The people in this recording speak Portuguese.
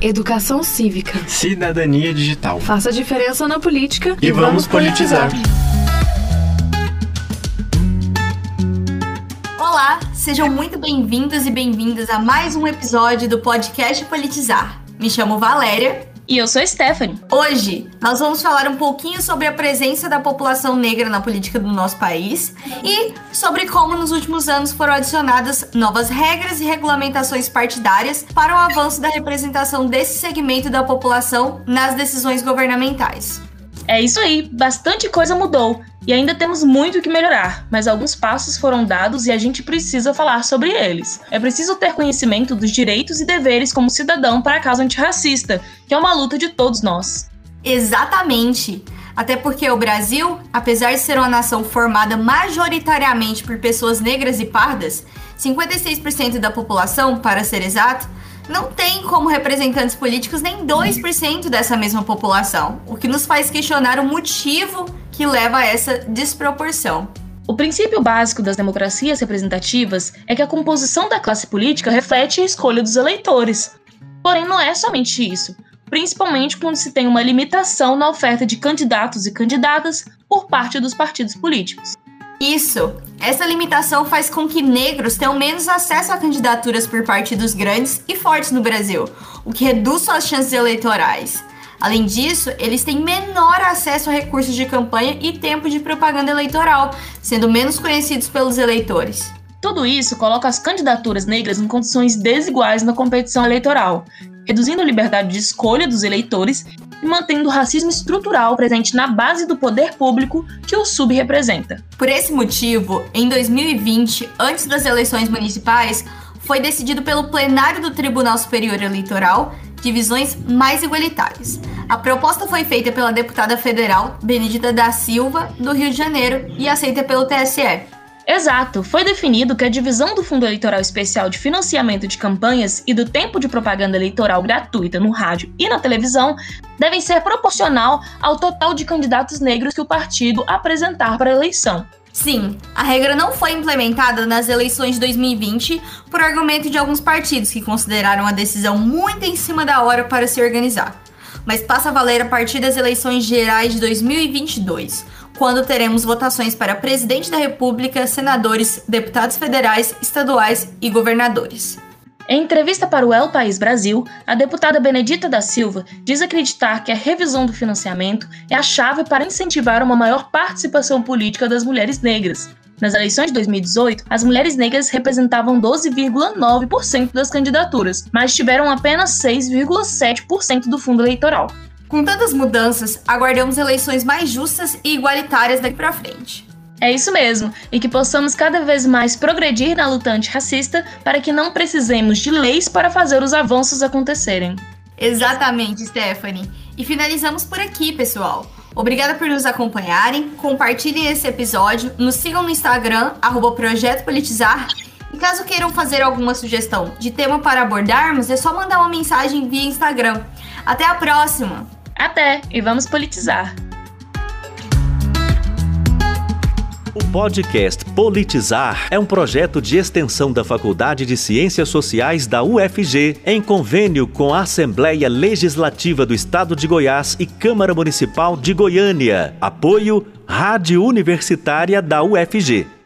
Educação cívica. Cidadania digital. Faça diferença na política e, vamos politizar. Olá, sejam muito bem-vindos e bem-vindas a mais um episódio do podcast Politizar. Me chamo Valéria e eu sou Stephanie. Hoje nós vamos falar um pouquinho sobre a presença da população negra na política do nosso país e sobre como nos últimos anos foram adicionadas novas regras e regulamentações partidárias para o avanço da representação desse segmento da população nas decisões governamentais. É isso aí, bastante coisa mudou e ainda temos muito que melhorar, mas alguns passos foram dados e a gente precisa falar sobre eles. É preciso ter conhecimento dos direitos e deveres como cidadão para a causa antirracista, que é uma luta de todos nós. Exatamente. Até porque o Brasil, apesar de ser uma nação formada majoritariamente por pessoas negras e pardas, 56% da população, para ser exato, não tem como representantes políticos nem 2% dessa mesma população, o que nos faz questionar o motivo que leva a essa desproporção. O princípio básico das democracias representativas é que a composição da classe política reflete a escolha dos eleitores. Porém, não é somente isso, principalmente quando se tem uma limitação na oferta de candidatos e candidatas por parte dos partidos políticos. Isso. Essa limitação faz com que negros tenham menos acesso a candidaturas por partidos grandes e fortes no Brasil, o que reduz suas chances eleitorais. Além disso, eles têm menor acesso a recursos de campanha e tempo de propaganda eleitoral, sendo menos conhecidos pelos eleitores. Tudo isso coloca as candidaturas negras em condições desiguais na competição eleitoral, reduzindo a liberdade de escolha dos eleitores mantendo o racismo estrutural presente na base do poder público que o SUB representa. Por esse motivo, em 2020, antes das eleições municipais, foi decidido pelo plenário do Tribunal Superior Eleitoral divisões mais igualitárias. A proposta foi feita pela deputada federal Benedita da Silva, do Rio de Janeiro, e aceita pelo TSE. Exato, foi definido que a divisão do Fundo Eleitoral Especial de Financiamento de Campanhas e do tempo de propaganda eleitoral gratuita no rádio e na televisão devem ser proporcional ao total de candidatos negros que o partido apresentar para a eleição. Sim, a regra não foi implementada nas eleições de 2020 por argumento de alguns partidos que consideraram a decisão muito em cima da hora para se organizar, mas passa a valer a partir das eleições gerais de 2022 quando teremos votações para presidente da República, senadores, deputados federais, estaduais e governadores. Em entrevista para o El País Brasil, a deputada Benedita da Silva diz acreditar que a revisão do financiamento é a chave para incentivar uma maior participação política das mulheres negras. Nas eleições de 2018, as mulheres negras representavam 12,9% das candidaturas, mas tiveram apenas 6,7% do fundo eleitoral. Com tantas mudanças, aguardamos eleições mais justas e igualitárias daqui para frente. É isso mesmo, e que possamos cada vez mais progredir na luta antirracista para que não precisemos de leis para fazer os avanços acontecerem. Exatamente, Stephanie. E finalizamos por aqui, pessoal. Obrigada por nos acompanharem, compartilhem esse episódio, nos sigam no Instagram, arroba Projeto Politizar, e caso queiram fazer alguma sugestão de tema para abordarmos, é só mandar uma mensagem via Instagram. Até a próxima! Até e vamos politizar. O podcast Politizar é um projeto de extensão da Faculdade de Ciências Sociais da UFG, em convênio com a Assembleia Legislativa do Estado de Goiás e Câmara Municipal de Goiânia. Apoio Rádio Universitária da UFG.